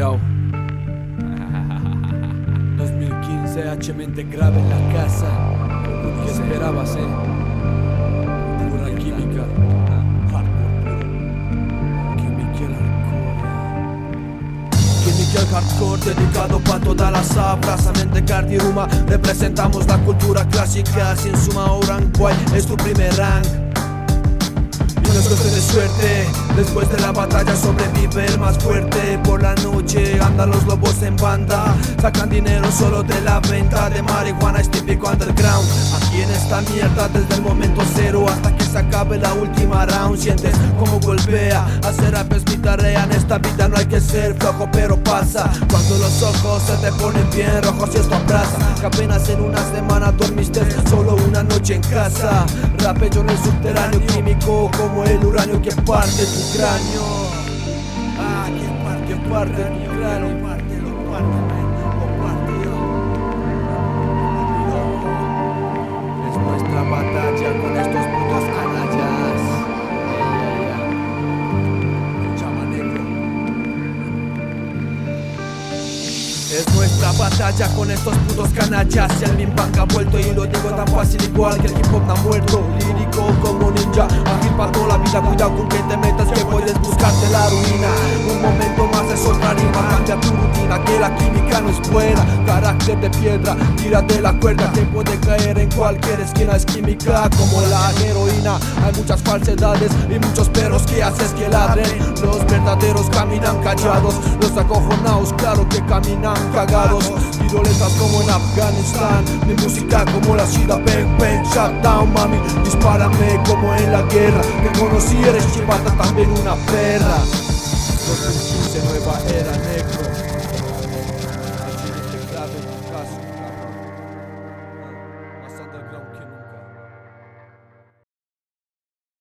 Yo. 2015, H mente grave en la casa. ¿Qué esperabas, eh? Pura química. Química hardcore. Dedicado pa' toda la sabras mente cardiruma Representamos la cultura clásica Sin suma Oranguay es tu primer rank no de suerte. Después de la batalla sobrevive el más fuerte. Por la noche andan los lobos en banda. Sacan dinero solo de la venta de marihuana Es típico underground. Aquí en esta mierda desde el momento cero Hasta que se acabe la última round. Sientes como golpea Hacer rap es mi tarea En esta vida no hay que ser flojo pero pasa. Cuando los ojos se te ponen bien rojos y esto abraza. Que apenas en una semana dormiste solo una noche en casa. Rapello en el subterráneo químico Como el uranio que parte tu cráneo. Ah, parte, tu cráneo parte, Es nuestra batalla con estos putos canallas Y el Mimbank ha vuelto y lo digo tan fácil igual que el hip hop no ha muerto. Lírico como ninja, toda la vida. Cuidado con que te metas que puedes buscarte la ruina. Un momento más es otra rima Cambia tu que la química no es buena Carácter de piedra, tírate la cuerda Que puede caer en cualquier esquina. Es química como la heroína. Hay muchas falsedades y muchos perros que haces que ladren. Los verdaderos caminan callados Los acojonados claro que caminan cagados. Tiroletas como en Afganistán Mi música como la ciudad Bang bang shut down mami. Dispárame como en la guerra. Te conocí eres chivata también una perra. 2015, nueva era negra.